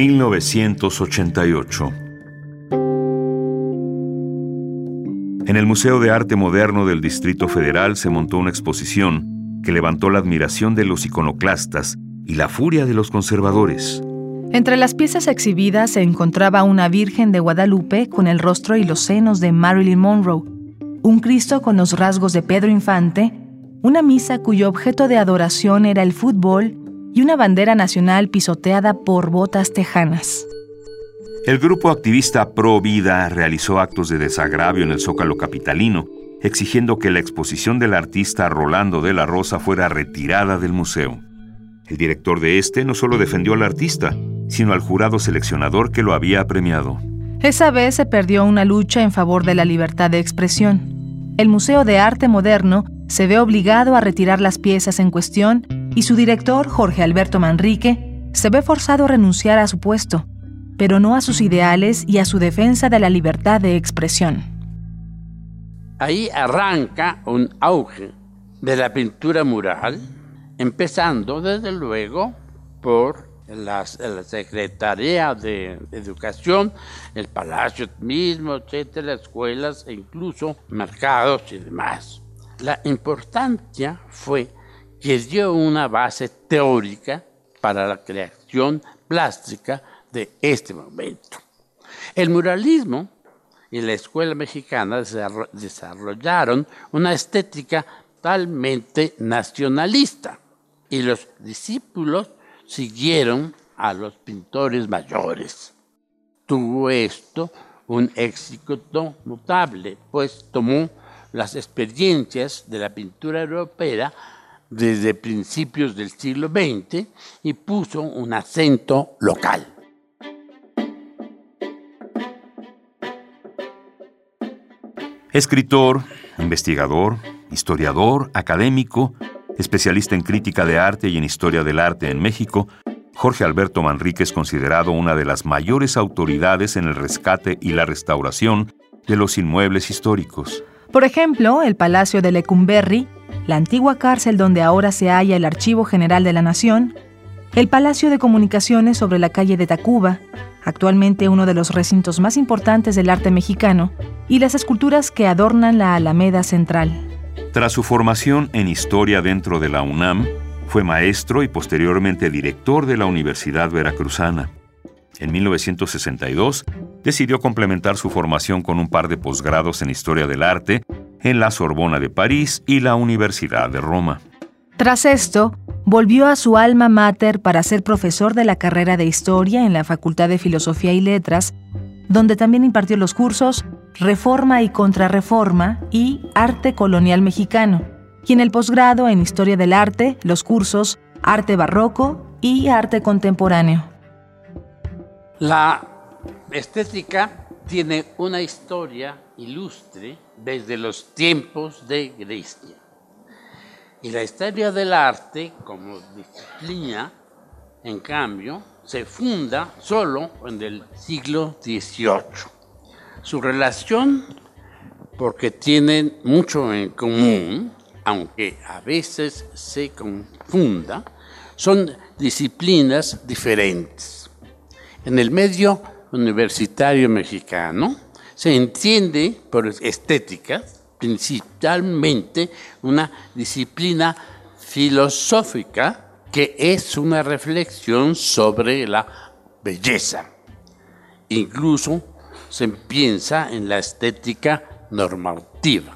1988. En el Museo de Arte Moderno del Distrito Federal se montó una exposición que levantó la admiración de los iconoclastas y la furia de los conservadores. Entre las piezas exhibidas se encontraba una Virgen de Guadalupe con el rostro y los senos de Marilyn Monroe, un Cristo con los rasgos de Pedro Infante, una misa cuyo objeto de adoración era el fútbol y una bandera nacional pisoteada por botas tejanas. El grupo activista Pro Vida realizó actos de desagravio en el Zócalo capitalino, exigiendo que la exposición del artista Rolando de la Rosa fuera retirada del museo. El director de este no solo defendió al artista, sino al jurado seleccionador que lo había premiado. Esa vez se perdió una lucha en favor de la libertad de expresión. El Museo de Arte Moderno se ve obligado a retirar las piezas en cuestión y su director, Jorge Alberto Manrique, se ve forzado a renunciar a su puesto, pero no a sus ideales y a su defensa de la libertad de expresión. Ahí arranca un auge de la pintura mural, empezando desde luego por la, Secretaría de Educación, el Palacio mismo, etcétera, escuelas e incluso mercados y demás. La importancia fue que dio una base teórica para la creación plástica de este momento. El muralismo y la escuela mexicana desarrollaron una estética totalmente nacionalista y los discípulos siguieron a los pintores mayores. Tuvo esto un éxito notable, pues tomó las experiencias de la pintura europea desde principios del siglo XX y puso un acento local. Escritor, investigador, historiador, académico, especialista en crítica de arte y en historia del arte en México, Jorge Alberto Manrique es considerado una de las mayores autoridades en el rescate y la restauración de los inmuebles históricos. Por ejemplo, el Palacio de Lecumberri, la antigua cárcel donde ahora se halla el Archivo General de la Nación, el Palacio de Comunicaciones sobre la calle de Tacuba, actualmente uno de los recintos más importantes del arte mexicano, y las esculturas que adornan la Alameda Central. Tras su formación en historia dentro de la UNAM, fue maestro y posteriormente director de la Universidad Veracruzana. En 1962, decidió complementar su formación con un par de posgrados en Historia del Arte en la Sorbona de París y la Universidad de Roma. Tras esto, volvió a su alma mater para ser profesor de la carrera de Historia en la Facultad de Filosofía y Letras donde también impartió los cursos Reforma y Contrarreforma y Arte Colonial Mexicano, y en el posgrado en Historia del Arte, los cursos Arte Barroco y Arte Contemporáneo. La estética tiene una historia ilustre desde los tiempos de Grecia. Y la historia del arte como disciplina, en cambio, se funda solo en el siglo XVIII. Su relación, porque tienen mucho en común, aunque a veces se confunda, son disciplinas diferentes. En el medio universitario mexicano se entiende por estética principalmente una disciplina filosófica que es una reflexión sobre la belleza. Incluso se piensa en la estética normativa.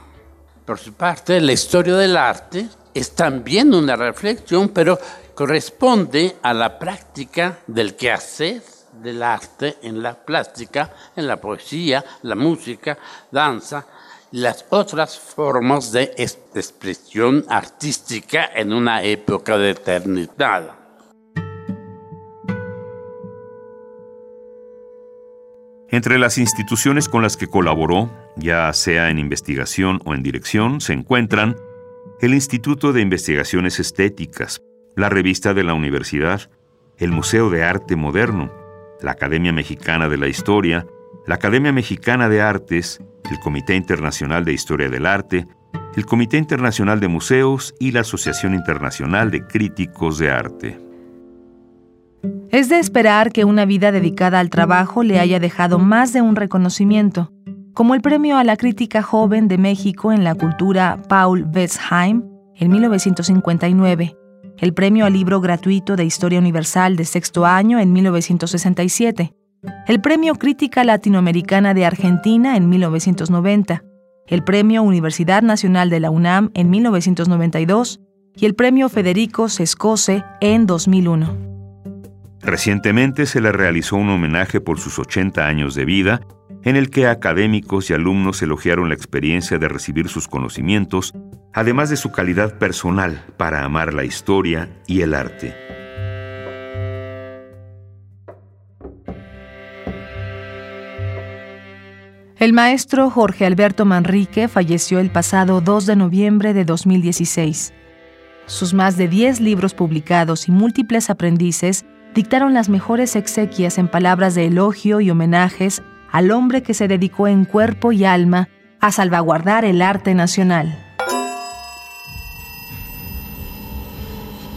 Por su parte, la historia del arte es también una reflexión, pero corresponde a la práctica del quehacer del arte en la plástica, en la poesía, la música, danza, las otras formas de expresión artística en una época determinada. Entre las instituciones con las que colaboró, ya sea en investigación o en dirección, se encuentran el Instituto de Investigaciones Estéticas, la Revista de la Universidad, el Museo de Arte Moderno, la Academia Mexicana de la Historia, la Academia Mexicana de Artes, el Comité Internacional de Historia del Arte, el Comité Internacional de Museos y la Asociación Internacional de Críticos de Arte. Es de esperar que una vida dedicada al trabajo le haya dejado más de un reconocimiento, como el premio a la crítica joven de México en la cultura Paul Westheim en 1959, el premio al libro gratuito de Historia Universal de sexto año en 1967, el premio Crítica Latinoamericana de Argentina en 1990, el premio Universidad Nacional de la UNAM en 1992 y el premio Federico Sescose en 2001. Recientemente se le realizó un homenaje por sus 80 años de vida, en el que académicos y alumnos elogiaron la experiencia de recibir sus conocimientos, además de su calidad personal para amar la historia y el arte. El maestro Jorge Alberto Manrique falleció el pasado 2 de noviembre de 2016. Sus más de 10 libros publicados y múltiples aprendices dictaron las mejores exequias en palabras de elogio y homenajes al hombre que se dedicó en cuerpo y alma a salvaguardar el arte nacional.